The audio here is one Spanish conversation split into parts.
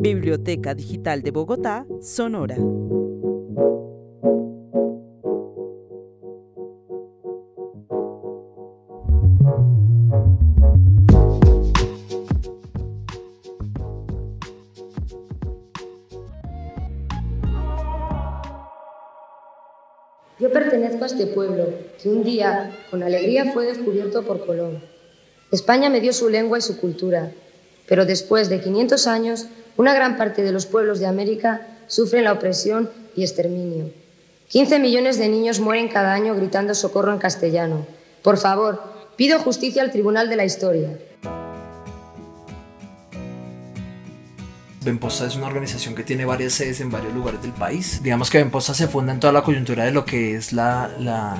Biblioteca Digital de Bogotá, Sonora. Yo pertenezco a este pueblo, que un día, con alegría, fue descubierto por Colón. España me dio su lengua y su cultura, pero después de 500 años, una gran parte de los pueblos de América sufren la opresión y exterminio. 15 millones de niños mueren cada año gritando socorro en castellano. Por favor, pido justicia al Tribunal de la Historia. Benposta es una organización que tiene varias sedes en varios lugares del país. Digamos que Benposta se funda en toda la coyuntura de lo que es la, la,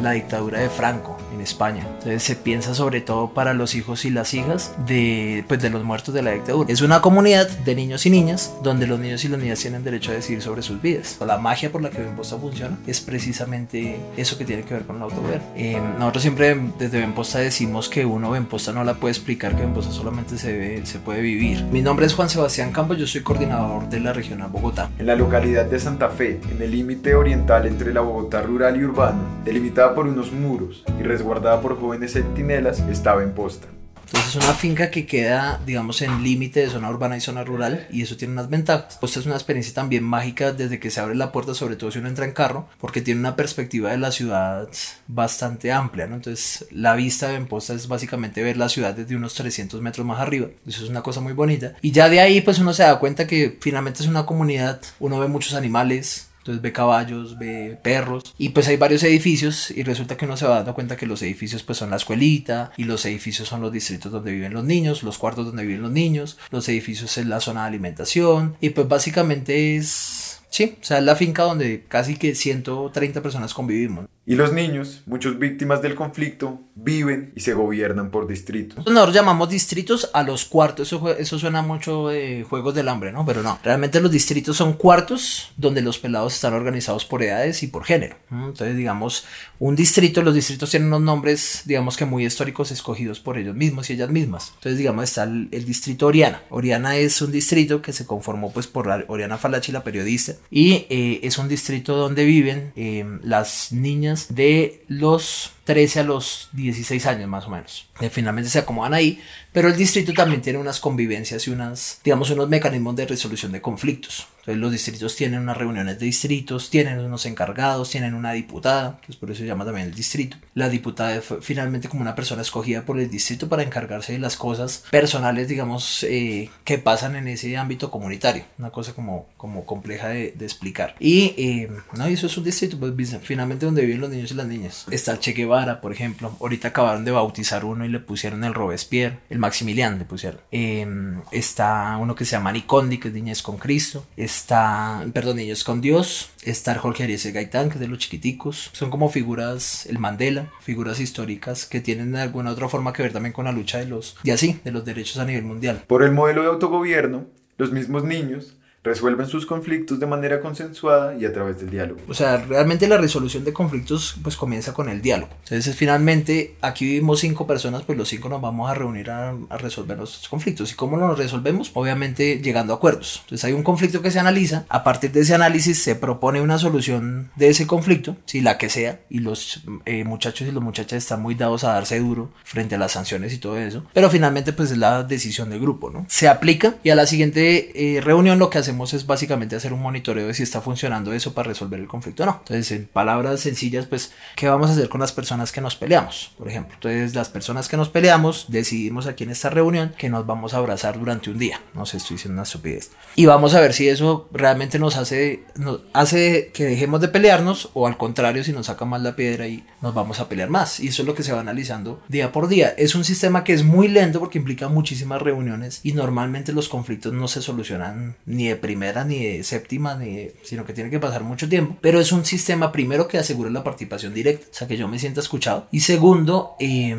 la dictadura de Franco España. Entonces se piensa sobre todo para los hijos y las hijas de, pues, de los muertos de la dictadura. Es una comunidad de niños y niñas donde los niños y las niñas tienen derecho a decidir sobre sus vidas. La magia por la que Benposta funciona es precisamente eso que tiene que ver con el autogobierno. Eh, nosotros siempre desde Benposta decimos que uno Benposta no la puede explicar, que Benposta solamente se, ve, se puede vivir. Mi nombre es Juan Sebastián Campos, yo soy coordinador de la regional Bogotá. En la localidad de Santa Fe, en el límite oriental entre la Bogotá rural y urbana, delimitada por unos muros y resguardada por jóvenes centinelas, estaba en posta. Entonces es una finca que queda, digamos, en límite de zona urbana y zona rural y eso tiene unas ventajas. Posta es una experiencia también mágica desde que se abre la puerta, sobre todo si uno entra en carro, porque tiene una perspectiva de la ciudad bastante amplia, ¿no? Entonces la vista de Posta es básicamente ver la ciudad desde unos 300 metros más arriba. Eso es una cosa muy bonita. Y ya de ahí pues uno se da cuenta que finalmente es una comunidad, uno ve muchos animales, entonces ve caballos, ve perros. Y pues hay varios edificios y resulta que uno se va dando cuenta que los edificios pues son la escuelita y los edificios son los distritos donde viven los niños, los cuartos donde viven los niños, los edificios es la zona de alimentación y pues básicamente es... Sí, o sea, es la finca donde casi que 130 personas convivimos. Y los niños, muchos víctimas del conflicto, viven y se gobiernan por distritos. Nosotros llamamos distritos a los cuartos, eso, eso suena mucho de juegos del hambre, ¿no? Pero no, realmente los distritos son cuartos donde los pelados están organizados por edades y por género. Entonces, digamos, un distrito, los distritos tienen unos nombres, digamos que muy históricos escogidos por ellos mismos y ellas mismas. Entonces, digamos, está el, el distrito Oriana. Oriana es un distrito que se conformó pues por Oriana Falachi, la periodista, y eh, es un distrito donde viven eh, las niñas de los 13 a los 16 años más o menos. Eh, finalmente se acomodan ahí, pero el distrito también tiene unas convivencias y unas, digamos, unos mecanismos de resolución de conflictos. Entonces los distritos tienen unas reuniones de distritos, tienen unos encargados, tienen una diputada, que es por eso se llama también el distrito. La diputada fue finalmente como una persona escogida por el distrito para encargarse de las cosas personales, digamos, eh, que pasan en ese ámbito comunitario. Una cosa como, como compleja de, de explicar. Y, eh, no, y eso es un distrito, pues finalmente donde viven los niños y las niñas. Está el Che Guevara, por ejemplo. Ahorita acabaron de bautizar uno y le pusieron el Robespierre, el Maximiliano le pusieron. Eh, está uno que se llama Nicondi, que es Niñez con Cristo. Está, perdón, Niños con Dios. Está Jorge Arias Gaitán, que es de los chiquiticos. Son como figuras, el Mandela, figuras históricas que tienen de alguna otra forma que ver también con la lucha de los, y así, de los derechos a nivel mundial. Por el modelo de autogobierno, los mismos niños resuelven sus conflictos de manera consensuada y a través del diálogo. O sea, realmente la resolución de conflictos pues comienza con el diálogo. Entonces, finalmente, aquí vivimos cinco personas, pues los cinco nos vamos a reunir a, resolver nuestros conflictos. ¿Y cómo nos resolvemos? Obviamente llegando a acuerdos. Entonces, hay un conflicto que se analiza, a partir de ese análisis se propone una solución de ese conflicto, si la que sea, y los eh, muchachos y las muchachas están muy dados a darse duro frente a las sanciones y todo eso, pero finalmente pues es la decisión del grupo, ¿no? Se aplica y a la siguiente eh, reunión lo que hacemos es básicamente hacer un monitoreo de si está funcionando eso para resolver el conflicto o no. Entonces, en palabras sencillas, pues, ¿qué vamos a hacer con las personas que nos peleamos? Por ejemplo, entonces las personas que nos peleamos decidimos aquí en esta reunión que nos vamos a abrazar durante un día. No sé, estoy diciendo una estupidez. Y vamos a ver si eso realmente nos hace, nos hace que dejemos de pelearnos o al contrario, si nos saca más la piedra y nos vamos a pelear más. Y eso es lo que se va analizando día por día. Es un sistema que es muy lento porque implica muchísimas reuniones y normalmente los conflictos no se solucionan ni de primera ni de séptima, ni de, sino que tiene que pasar mucho tiempo. Pero es un sistema primero que asegura la participación directa, o sea que yo me sienta escuchado. Y segundo, eh,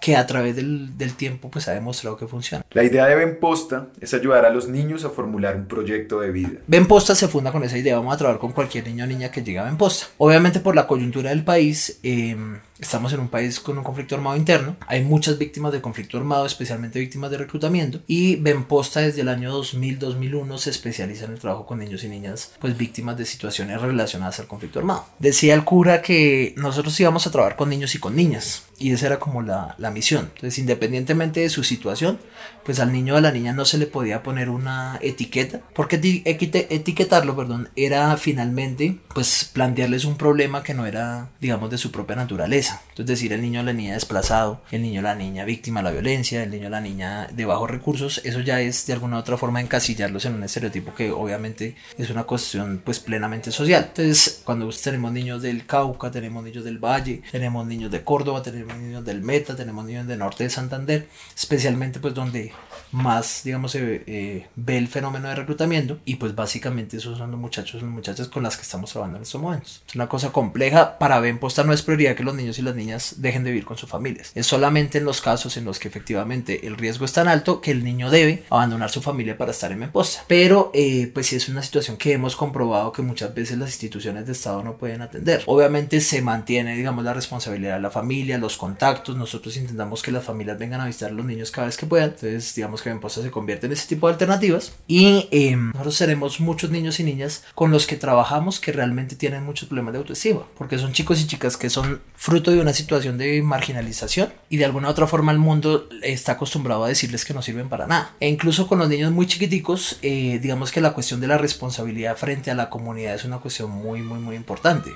que a través del, del, tiempo pues ha demostrado que funciona. La idea de Benposta es ayudar a los niños a formular un proyecto de vida. Benposta se funda con esa idea, vamos a trabajar con cualquier niño o niña que llegue a Benposta. Obviamente por la coyuntura del país, eh, estamos en un país con un conflicto armado interno, hay muchas víctimas de conflicto armado, especialmente víctimas de reclutamiento, y Benposta desde el año 2000-2001 se especializa en el trabajo con niños y niñas, pues víctimas de situaciones relacionadas al conflicto armado. Decía el cura que nosotros íbamos a trabajar con niños y con niñas, y esa era como la, la, misión. Entonces, independientemente de su situación, pues al niño o a la niña no se le podía poner una etiqueta, porque etiquetarlo, perdón, era finalmente pues plantearles un problema que no era, digamos, de su propia naturaleza. Entonces, decir el niño o la niña desplazado, el niño o la niña víctima de la violencia, el niño o la niña de bajos recursos, eso ya es de alguna u otra forma encasillarlos en un estereotipo que obviamente es una cuestión pues plenamente social. Entonces, cuando tenemos niños del Cauca, tenemos niños del Valle, tenemos niños de Córdoba, tenemos tenemos niños del Meta, tenemos niños del norte de Santander, especialmente pues donde más, digamos, se eh, ve el fenómeno de reclutamiento y pues básicamente esos son los muchachos y muchachas con las que estamos trabajando en estos momentos. Es una cosa compleja, para Benposta no es prioridad que los niños y las niñas dejen de vivir con sus familias. Es solamente en los casos en los que efectivamente el riesgo es tan alto que el niño debe abandonar su familia para estar en Benposta. Pero eh, pues sí es una situación que hemos comprobado que muchas veces las instituciones de Estado no pueden atender. Obviamente se mantiene, digamos, la responsabilidad de la familia, los contactos, nosotros intentamos que las familias vengan a visitar a los niños cada vez que puedan, entonces digamos que se convierte en ese tipo de alternativas y em, nosotros tenemos muchos niños y niñas con los que trabajamos que realmente tienen muchos problemas de autoestima, porque son chicos y chicas que son fruto de una situación de marginalización y de alguna u otra forma el mundo está acostumbrado a decirles que no sirven para nada. E incluso con los niños muy chiquiticos, eh, digamos que la cuestión de la responsabilidad frente a la comunidad es una cuestión muy, muy, muy importante.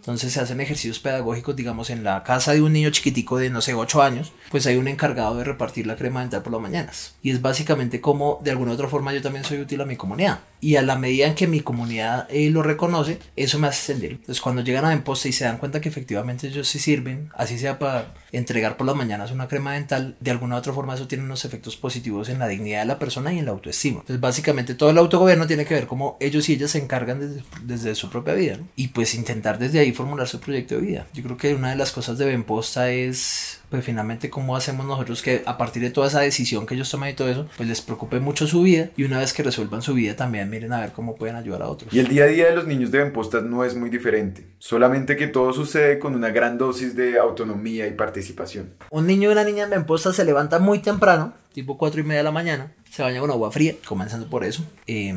Entonces se hacen ejercicios pedagógicos, digamos, en la casa de un niño chiquitico de, no sé, 8 años, pues hay un encargado de repartir la crema dental por las mañanas. Y es básicamente como, de alguna u otra forma, yo también soy útil a mi comunidad. Y a la medida en que mi comunidad eh, lo reconoce, eso me hace sentir. Entonces cuando llegan a Benposta y se dan cuenta que efectivamente ellos sí sirven, así sea para entregar por las mañanas una crema dental, de alguna u otra forma eso tiene unos efectos positivos en la dignidad de la persona y en la autoestima. Entonces básicamente todo el autogobierno tiene que ver cómo ellos y ellas se encargan desde, desde su propia vida. Y pues intentar desde ahí formular su proyecto de vida. Yo creo que una de las cosas de Benposta es pues finalmente cómo hacemos nosotros que a partir de toda esa decisión que ellos toman y todo eso, pues les preocupe mucho su vida y una vez que resuelvan su vida también miren a ver cómo pueden ayudar a otros. Y el día a día de los niños de Benposta no es muy diferente, solamente que todo sucede con una gran dosis de autonomía y participación. Un niño y una niña en Benposta se levanta muy temprano, tipo 4 y media de la mañana, se baña con agua fría, comenzando por eso. Eh,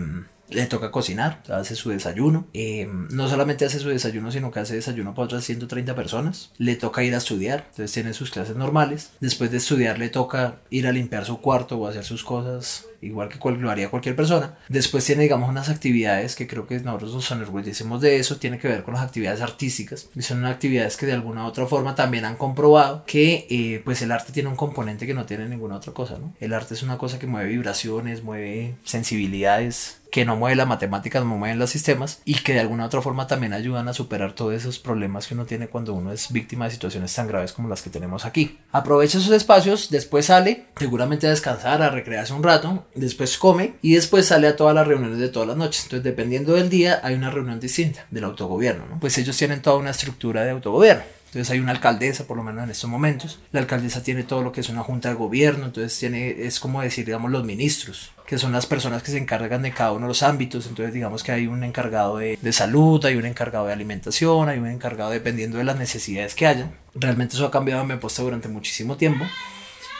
le toca cocinar, hace su desayuno. Eh, no solamente hace su desayuno, sino que hace desayuno para otras 130 personas. Le toca ir a estudiar, entonces tiene sus clases normales. Después de estudiar le toca ir a limpiar su cuarto o hacer sus cosas igual que cual, lo haría cualquier persona. Después tiene, digamos, unas actividades que creo que nosotros nos enorgullecemos de eso, tiene que ver con las actividades artísticas. Y son actividades que de alguna u otra forma también han comprobado que eh, pues el arte tiene un componente que no tiene ninguna otra cosa, ¿no? El arte es una cosa que mueve vibraciones, mueve sensibilidades, que no mueve la matemática, no mueven los sistemas y que de alguna otra forma también ayudan a superar todos esos problemas que uno tiene cuando uno es víctima de situaciones tan graves como las que tenemos aquí. Aprovecha esos espacios, después sale seguramente a descansar, a recrearse un rato después come y después sale a todas las reuniones de todas las noches. Entonces, dependiendo del día, hay una reunión distinta del autogobierno, ¿no? Pues ellos tienen toda una estructura de autogobierno. Entonces hay una alcaldesa, por lo menos en estos momentos. La alcaldesa tiene todo lo que es una junta de gobierno, entonces tiene, es como decir, digamos, los ministros, que son las personas que se encargan de cada uno de los ámbitos. Entonces digamos que hay un encargado de, de salud, hay un encargado de alimentación, hay un encargado dependiendo de las necesidades que hayan. Realmente eso ha cambiado en mi puesto durante muchísimo tiempo.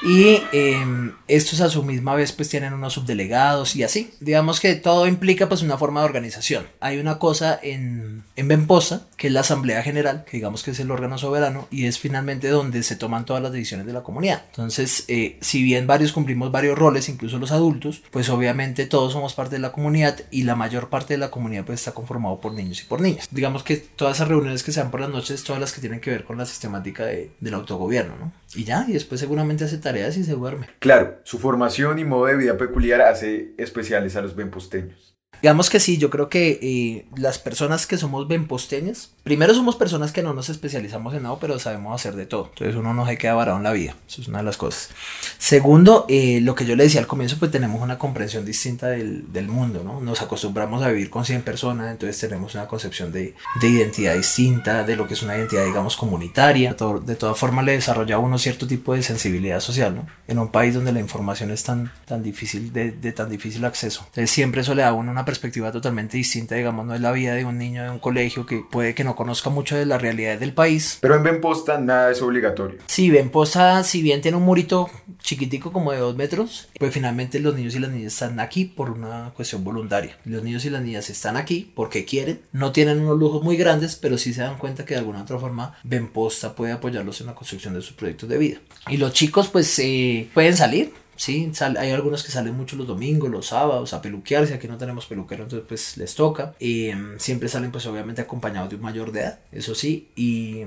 Y em, estos a su misma vez pues tienen unos subdelegados y así. Digamos que todo implica pues una forma de organización. Hay una cosa en, en Benposa, que es la Asamblea General, que digamos que es el órgano soberano y es finalmente donde se toman todas las decisiones de la comunidad. Entonces, eh, si bien varios cumplimos varios roles, incluso los adultos, pues obviamente todos somos parte de la comunidad y la mayor parte de la comunidad pues está conformado por niños y por niñas. Digamos que todas esas reuniones que se dan por las noches, todas las que tienen que ver con la sistemática de, del autogobierno, ¿no? Y ya, y después seguramente hace tareas y se duerme. Claro, su formación y modo de vida peculiar hace especiales a los benposteños. Digamos que sí, yo creo que eh, las personas que somos benposteñas, primero somos personas que no nos especializamos en nada, pero sabemos hacer de todo. Entonces uno no se queda varado en la vida. Eso es una de las cosas. Segundo, eh, lo que yo le decía al comienzo, pues tenemos una comprensión distinta del, del, mundo, ¿no? Nos acostumbramos a vivir con 100 personas, entonces tenemos una concepción de, de identidad distinta, de lo que es una identidad, digamos, comunitaria. Todo, de todas formas, le desarrolla a uno cierto tipo de sensibilidad social, ¿no? En un país donde la información es tan, tan difícil, de, de tan difícil acceso. Entonces siempre eso le da a uno una perspectiva totalmente distinta, digamos, no es la vida de un niño de un colegio que puede que no conozca mucho de la realidad del país. Pero en Benposta nada es obligatorio. Sí, Benposta, si bien tiene un murito chiquitico como de dos metros, pues finalmente los niños y las niñas están aquí por una cuestión voluntaria. Los niños y las niñas están aquí porque quieren, no tienen unos lujos muy grandes, pero sí se dan cuenta que de alguna otra forma Benposta puede apoyarlos en la construcción de sus proyectos de vida. Y los chicos pues eh, pueden salir, Sí, hay algunos que salen mucho los domingos, los sábados a peluquearse. Aquí no tenemos peluquero, entonces pues les toca. Em, siempre salen pues obviamente acompañados de un mayor de edad, eso sí. Y,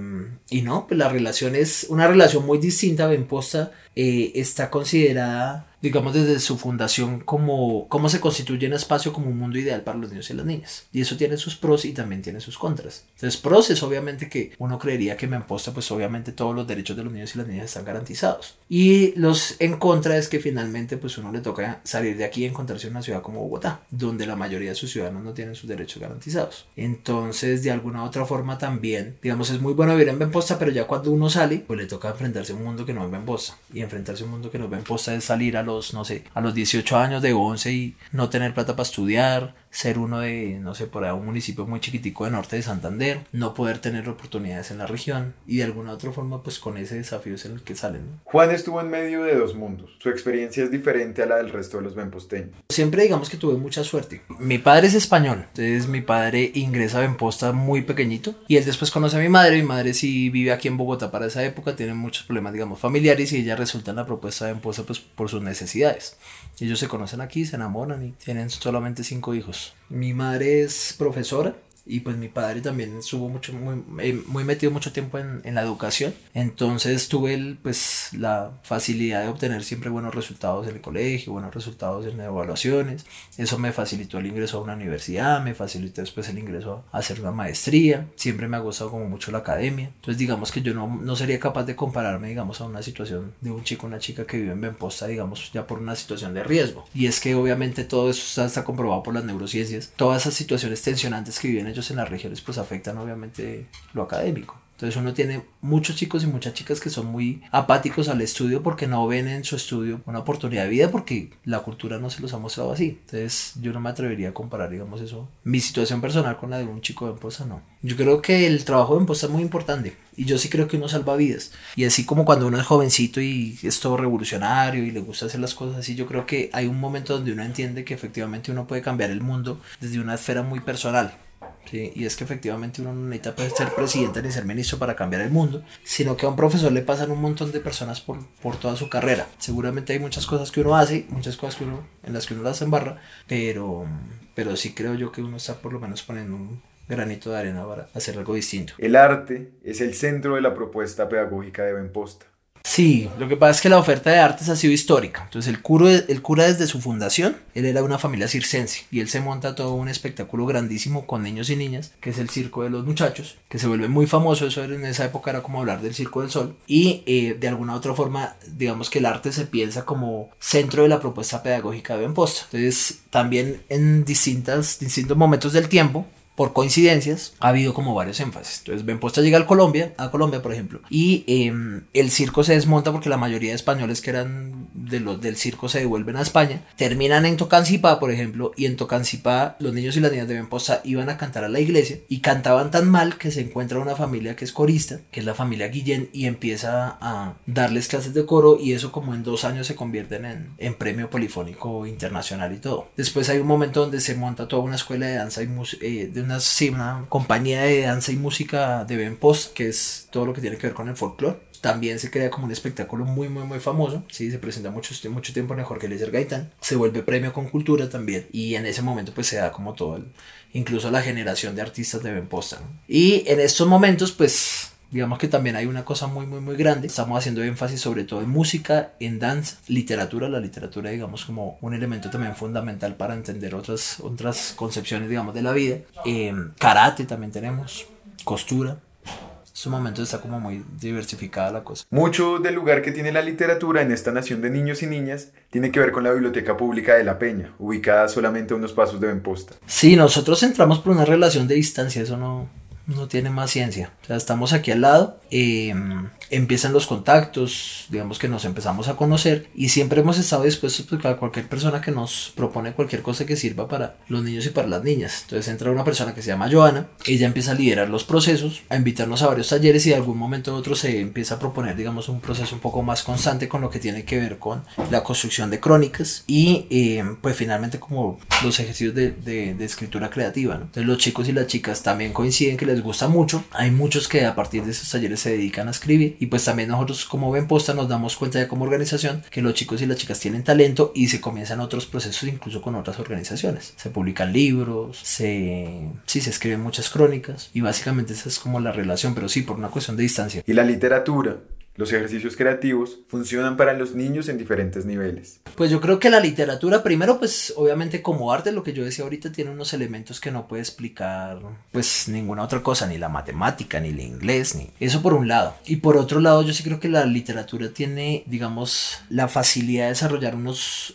y no, pues la relación es una relación muy distinta. Benposta eh, está considerada digamos, desde su fundación, como cómo se constituye un espacio como un mundo ideal para los niños y las niñas. Y eso tiene sus pros y también tiene sus contras. Entonces, pros es obviamente que uno creería que en Memposta, pues obviamente todos los derechos de los niños y las niñas están garantizados. Y los en contra es que finalmente, pues uno le toca salir de aquí y encontrarse en una ciudad como Bogotá, donde la mayoría de sus ciudadanos no tienen sus derechos garantizados. Entonces, de alguna u otra forma también, digamos, es muy bueno vivir en Benposta, pero ya cuando uno sale, pues le toca enfrentarse a un mundo que no es Benposta. Y enfrentarse a un mundo que no es Benposta es salir a los no sé, a los 18 años de 11 y no tener plata para estudiar, ser uno de, no sé, por ahí un municipio muy chiquitico de norte de Santander, no poder tener oportunidades en la región y de alguna otra forma pues con ese desafío es en el que salen. Juan estuvo en medio de dos mundos, su experiencia es diferente a la del resto de los benposteños. Siempre digamos que tuve mucha suerte. Mi padre es español, entonces mi padre ingresa a Benposta muy pequeñito y él después conoce a mi madre, mi madre sí vive aquí en Bogotá para esa época, tiene muchos problemas digamos familiares y ella resulta en la propuesta de Benposta pues por sus necesidades. Ellos se conocen aquí, se enamoran y tienen solamente cinco hijos. Mi madre es profesora y pues mi padre también estuvo mucho, muy, eh, muy metido mucho tiempo en, en, la educación. Entonces tuve el, pues la facilidad de obtener siempre buenos resultados en el colegio, buenos resultados en evaluaciones. Eso me facilitó el ingreso a una universidad, me facilitó después el ingreso a hacer una maestría. Siempre me ha gustado como mucho la academia. Entonces digamos que yo no, no sería capaz de compararme, digamos, a una situación de un chico, una chica que vive en Benposta, digamos, ya por una situación de riesgo. Y es que obviamente todo eso está, está comprobado por las neurociencias. Todas esas situaciones tensionantes que viven en las regiones pues afectan obviamente lo académico. Entonces uno tiene muchos chicos y muchas chicas que son muy apáticos al estudio porque no ven en su estudio una oportunidad de vida porque la cultura no se los ha mostrado así. Entonces yo no me atrevería a comparar, digamos, eso, mi situación personal con la de un chico de Emposa, no. Yo creo que el trabajo de Emposa es muy importante y yo sí creo que uno salva vidas. Y así como cuando uno es jovencito y es todo revolucionario y le gusta hacer las cosas así, yo creo que hay un momento donde uno entiende que efectivamente uno puede cambiar el mundo desde una esfera muy personal y es que efectivamente uno no necesita pues, ser presidente ni ser ministro para cambiar el mundo, sino que a un profesor le pasan un montón de personas por, por toda su carrera. Seguramente hay muchas cosas que uno hace, muchas cosas que uno, en las que uno las embarra, pero, pero sí creo yo que uno está por lo menos poniendo un granito de arena para hacer algo distinto. El arte es el centro de la propuesta pedagógica de Benposta. Sí, lo que pasa es que la oferta de artes ha sido histórica. Entonces el cura, el cura desde su fundación, él era una familia circense y él se monta todo un espectáculo grandísimo con niños y niñas, que es el Circo de los Muchachos, que se vuelve muy famoso, eso en esa época era como hablar del Circo del Sol, y eh, de alguna otra forma, digamos que el arte se piensa como centro de la propuesta pedagógica de Benposta. Entonces también en distintas, distintos momentos del tiempo, por coincidencias, ha habido como varios énfasis. Entonces, Benposta llega a Colombia, a Colombia, por ejemplo, y em, el circo se desmonta porque la mayoría de españoles que eran de los del circo se devuelven a España, terminan en Tocancipá, por ejemplo, y en Tocancipá los niños y las niñas de Benposta iban a cantar a la iglesia y cantaban tan mal que se encuentra una familia que es corista, que es la familia Guillén, y empieza a darles clases de coro y eso como en dos años se convierten en, en premio polifónico internacional y todo. Después hay un momento donde se monta toda una escuela de danza y eh, de una, sí, una compañía de danza y música de Ben Post, que es todo lo que tiene que ver con el folclore. También se crea como un espectáculo muy, muy, muy famoso. Sí, se presenta mucho, mucho tiempo en el Jorge Gaitán. Se vuelve premio con cultura también. Y en ese momento, pues se da como todo, el, incluso la generación de artistas de Ben Posta. Y en estos momentos, pues Digamos que también hay una cosa muy, muy, muy grande. Estamos haciendo énfasis sobre todo en música, en danza, literatura. La literatura, digamos, como un elemento también fundamental para entender otras, otras concepciones, digamos, de la vida. Eh, karate también tenemos, costura. En estos momentos está como muy diversificada la cosa. Mucho del lugar que tiene la literatura en esta nación de niños y niñas tiene que ver con la Biblioteca Pública de La Peña, ubicada solamente a unos pasos de Benposta. Sí, nosotros entramos por una relación de distancia, eso no, no tiene más ciencia. O sea, estamos aquí al lado, em, empiezan los contactos, digamos que nos empezamos a conocer y siempre hemos estado dispuestos pues, a cualquier persona que nos propone cualquier cosa que sirva para los niños y para las niñas. Entonces entra una persona que se llama Joana, ella empieza a liderar los procesos, a invitarnos a varios talleres y de algún momento u otro se empieza a proponer, digamos, un proceso un poco más constante con lo que tiene que ver con la construcción de crónicas y em, pues finalmente como los ejercicios de, de, escritura creativa. ¿no? Entonces los chicos y las chicas también coinciden que les gusta mucho. Hay muchos que a partir de esos talleres se dedican a escribir y pues también nosotros como ven posta nos damos cuenta de como organización que los chicos y las chicas tienen talento y se comienzan otros procesos incluso con otras organizaciones. Se publican libros, se, sí, se escriben muchas crónicas y básicamente esa es como la relación, pero sí, por una cuestión de distancia. Y la literatura, los ejercicios creativos funcionan para los niños en diferentes niveles. Pues yo creo que la literatura, primero, pues obviamente como arte, lo que yo decía ahorita, tiene unos elementos que no puede explicar pues ninguna otra cosa, ni la matemática, ni el inglés, ni eso por un lado. Y por otro lado, yo sí creo que la literatura tiene, digamos, la facilidad de desarrollar unos.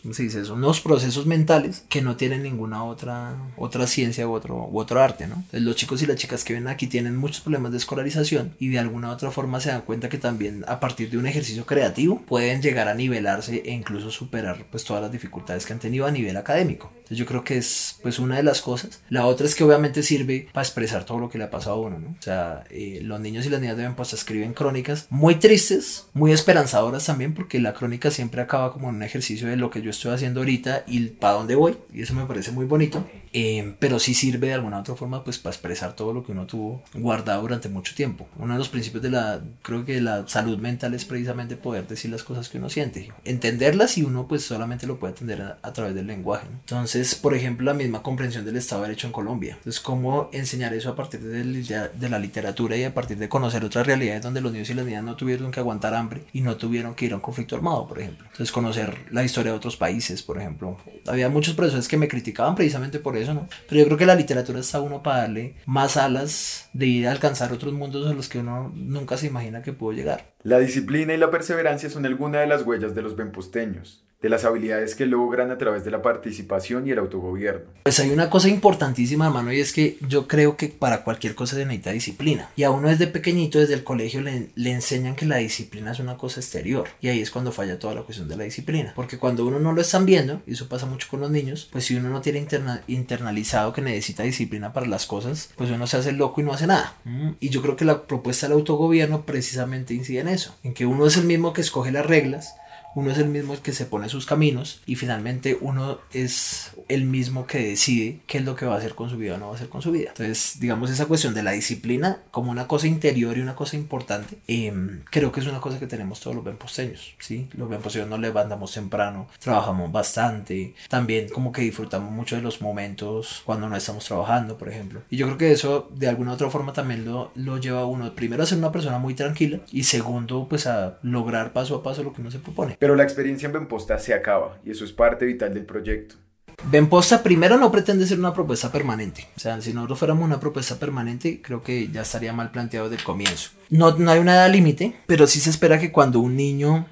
Unos procesos mentales que no tienen ninguna otra, otra ciencia u otro, u otro arte, ¿no? Entonces, los chicos y las chicas que ven aquí tienen muchos problemas de escolarización y de alguna otra forma se dan cuenta que también a partir de un ejercicio creativo pueden llegar a nivelarse e incluso superar pues todas las dificultades que han tenido a nivel académico. Entonces yo creo que es pues una de las cosas. La otra es que obviamente sirve para expresar todo lo que le ha pasado a uno, ¿no? O sea, eh, los niños y las niñas deben pues escriben crónicas muy tristes, muy esperanzadoras también porque la crónica siempre acaba como en un ejercicio de lo que yo estoy haciendo ahorita y para dónde voy y eso me parece muy bonito. Eh, pero sí sirve de alguna otra forma pues para expresar todo lo que uno tuvo guardado durante mucho tiempo. Uno de los principios de la, creo que la salud mental es precisamente poder decir las cosas que uno siente, entenderlas y uno pues solamente lo puede entender a, través del lenguaje. Entonces, por ejemplo, la misma comprensión del Estado de Derecho en Colombia. Entonces, cómo enseñar eso a partir de, de la literatura y a partir de conocer otras realidades donde los niños y las niñas no tuvieron que aguantar hambre y no tuvieron que ir a un conflicto armado, por ejemplo. Entonces, conocer la historia de otros países, por ejemplo. Había muchos profesores que me criticaban precisamente por eso, Pero yo creo que la literatura está uno para darle más alas de ir a alcanzar otros mundos a los que uno nunca se imagina que pudo llegar. La disciplina y la perseverancia son algunas de las huellas de los benposteños de las habilidades que logran a través de la participación y el autogobierno. Pues hay una cosa importantísima, hermano, y es que yo creo que para cualquier cosa se necesita disciplina. Y a uno desde pequeñito, desde el colegio, le, enseñan que la disciplina es una cosa exterior. Y ahí es cuando falla toda la cuestión de la disciplina. Porque cuando uno no lo están viendo, y eso pasa mucho con los niños, pues si uno no tiene internalizado que necesita disciplina para las cosas, pues uno se hace loco y no hace nada. Mm. Y yo creo que la propuesta del autogobierno precisamente incide en eso, en que uno es el mismo que escoge las reglas, uno es el mismo que se pone sus caminos y finalmente uno es el mismo que decide qué es lo que va a hacer con su vida o no va a hacer con su vida. Entonces, digamos, esa cuestión de la disciplina como una cosa interior y una cosa importante, em, creo que es una cosa que tenemos todos los benposteños, ¿sí? Los benposteños nos levantamos temprano, trabajamos bastante, también como que disfrutamos mucho de los momentos cuando no estamos trabajando, por ejemplo. Y yo creo que eso de alguna u otra forma también lo, lo lleva a uno, primero a ser una persona muy tranquila y segundo, pues a lograr paso a paso lo que uno se propone. Pero la experiencia en Benposta se acaba y eso es parte vital del proyecto. Benposta primero no pretende ser una propuesta permanente. O sea, si nosotros fuéramos una propuesta permanente, creo que ya estaría mal planteado desde el comienzo. No, no hay una edad límite, pero sí se espera que cuando un niño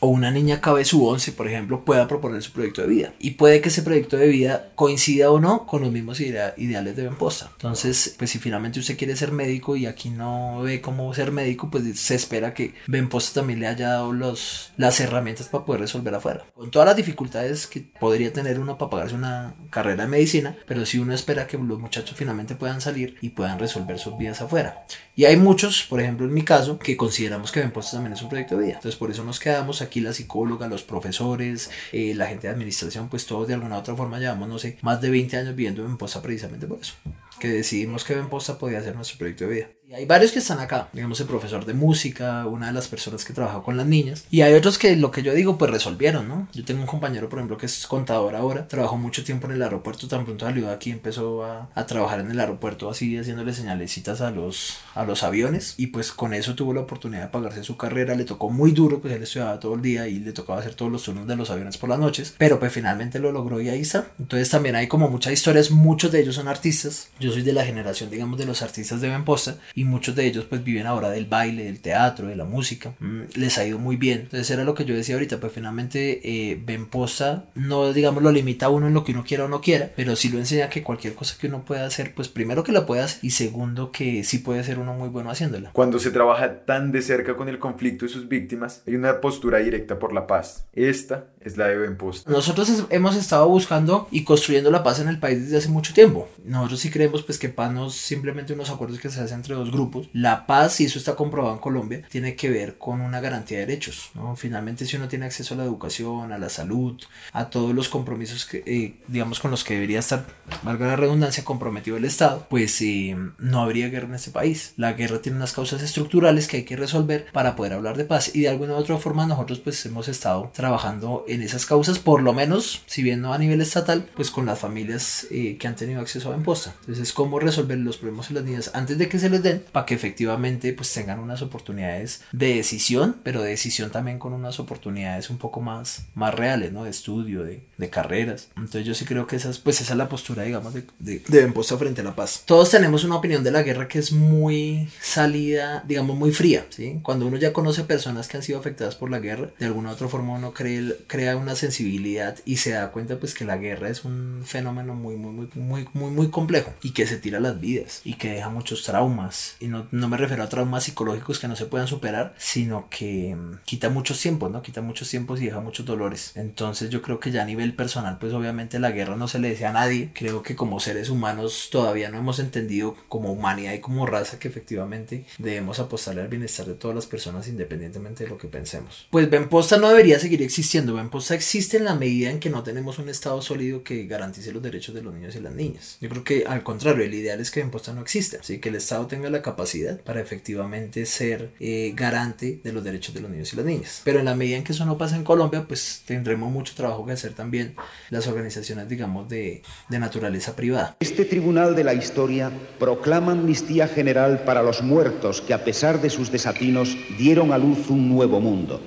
o una niña acabe su once, por ejemplo, pueda proponer su proyecto de vida. Y puede que ese proyecto de vida coincida o no con los mismos ideales de Benposta. Entonces, pues si finalmente usted quiere ser médico y aquí no ve cómo ser médico, pues se espera que Benposta también le haya dado los, las herramientas para poder resolver afuera. Con todas las dificultades que podría tener uno para pagarse una carrera de medicina, pero si uno espera que los muchachos finalmente puedan salir y puedan resolver sus vidas afuera. Y hay muchos, por ejemplo en mi caso, que consideramos que Benposta también es un proyecto de vida. Entonces por eso nos quedamos aquí aquí la psicóloga, los profesores, eh, la gente de administración, pues todos de alguna u otra forma llevamos, no sé, más de 20 años viviendo en Posta precisamente por eso, que decidimos que Benposta podía ser nuestro proyecto de vida. Y hay varios que están acá, digamos el profesor de música, una de las personas que trabaja con las niñas. Y hay otros que lo que yo digo, pues resolvieron, ¿no? Yo tengo un compañero, por ejemplo, que es contador ahora, trabajó mucho tiempo en el aeropuerto, tan pronto salió aquí, empezó a, a trabajar en el aeropuerto así, haciéndole señalecitas a los, a los aviones. Y pues con eso tuvo la oportunidad de pagarse su carrera, le tocó muy duro, pues él estudiaba todo el día y le tocaba hacer todos los turnos de los aviones por las noches. Pero pues finalmente lo logró y ahí está. Entonces también hay como muchas historias, muchos de ellos son artistas. Yo soy de la generación, digamos, de los artistas de Benposta y muchos de ellos pues viven ahora del baile, del teatro, de la música. Mm, les ha ido muy bien. Entonces era lo que yo decía ahorita, pues finalmente eh, Benposta no, digamos, lo limita a uno en lo que uno quiera o no quiera, pero sí lo enseña que cualquier cosa que uno pueda hacer, pues primero que la pueda hacer y segundo que sí puede ser uno muy bueno haciéndola. Cuando se trabaja tan de cerca con el conflicto y sus víctimas, hay una postura directa por la paz. Esta es la de Benposta. Nosotros hemos estado buscando y construyendo la paz en el país desde hace mucho tiempo. Nosotros sí creemos pues que paz no es simplemente unos acuerdos que se hacen entre dos grupos. La paz, y eso está comprobado en Colombia, tiene que ver con una garantía de derechos. ¿no? Finalmente si uno tiene acceso a la educación, a la salud, a todos los compromisos que, eh, digamos, con los que debería estar, valga la redundancia, comprometido el Estado, pues eh, no habría guerra en este país. La guerra tiene unas causas estructurales que hay que resolver para poder hablar de paz y de alguna u otra forma nosotros pues hemos estado trabajando en esas causas, por lo menos, si bien no a nivel estatal, pues con las familias eh, que han tenido acceso a imposta. Entonces, cómo resolver los problemas de las niñas antes de que se les den para que efectivamente pues tengan unas oportunidades de decisión, pero de decisión también con unas oportunidades un poco más, más reales, ¿no? De estudio, de, de carreras. Entonces yo sí creo que esas, pues esa es la postura, digamos, de, de, de imposta frente a la paz. Todos tenemos una opinión de la guerra que es muy salida, digamos, muy fría, ¿sí? Cuando uno ya conoce personas que han sido afectadas por la guerra, de alguna u otra forma uno cree, crea una sensibilidad y se da cuenta pues que la guerra es un fenómeno muy, muy, muy, muy, muy, muy complejo y que se tira las vidas y que deja muchos traumas. Y no, no me refiero a traumas psicológicos que no se puedan superar, sino que mm, quita muchos tiempos, ¿no? Quita muchos tiempos y deja muchos dolores. Entonces yo creo que ya a nivel personal, pues obviamente la guerra no se le desea a nadie. Creo que como seres humanos todavía no hemos entendido como humanidad y como raza que efectivamente debemos apostarle al bienestar de todas las personas independientemente de lo que pensemos. Pues Benposta no debería seguir existiendo. Benposta existe en la medida en que no tenemos un Estado sólido que garantice los derechos de los niños y las niñas. Yo creo que al contrario, el ideal es que Benposta no exista. Así que el Estado tenga la capacidad para efectivamente ser eh, garante de los derechos de los niños y las niñas. Pero en la medida en que eso no pasa en Colombia, pues tendremos mucho trabajo que hacer también las organizaciones, digamos, de, de naturaleza privada. Este tribunal de la historia proclama amnistía general para los muertos que a pesar de sus desatinos dieron a luz un nuevo mundo.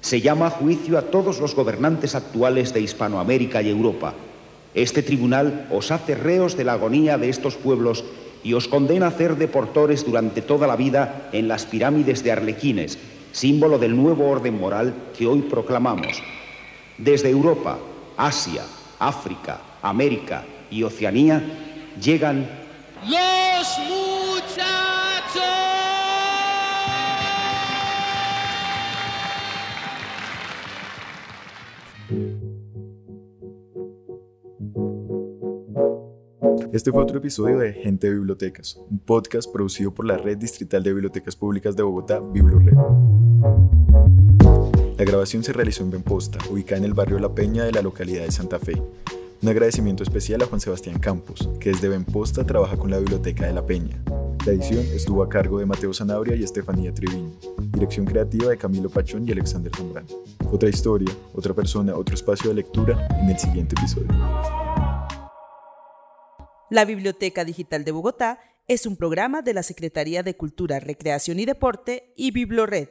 Se llama juicio a todos los gobernantes actuales de Hispanoamérica y Europa. Este tribunal os hace reos de la agonía de estos pueblos y os condena a ser deportores durante toda la vida en las pirámides de Arlequines, símbolo del nuevo orden moral que hoy proclamamos. Desde Europa, Asia, África, América y Oceanía llegan los Este fue otro episodio de Gente de Bibliotecas, un podcast producido por la Red Distrital de Bibliotecas Públicas de Bogotá, BibloRed. La grabación se realizó en Benposta, ubicada en el barrio La Peña de la localidad de Santa Fe. Un agradecimiento especial a Juan Sebastián Campos, que desde Benposta trabaja con la Biblioteca de La Peña. La edición estuvo a cargo de Mateo Sanabria y Estefanía Triviño. Dirección creativa de Camilo Pachón y Alexander Zambrano. Otra historia, otra persona, otro espacio de lectura en el siguiente episodio. La Biblioteca Digital de Bogotá es un programa de la Secretaría de Cultura, Recreación y Deporte y BibloRed.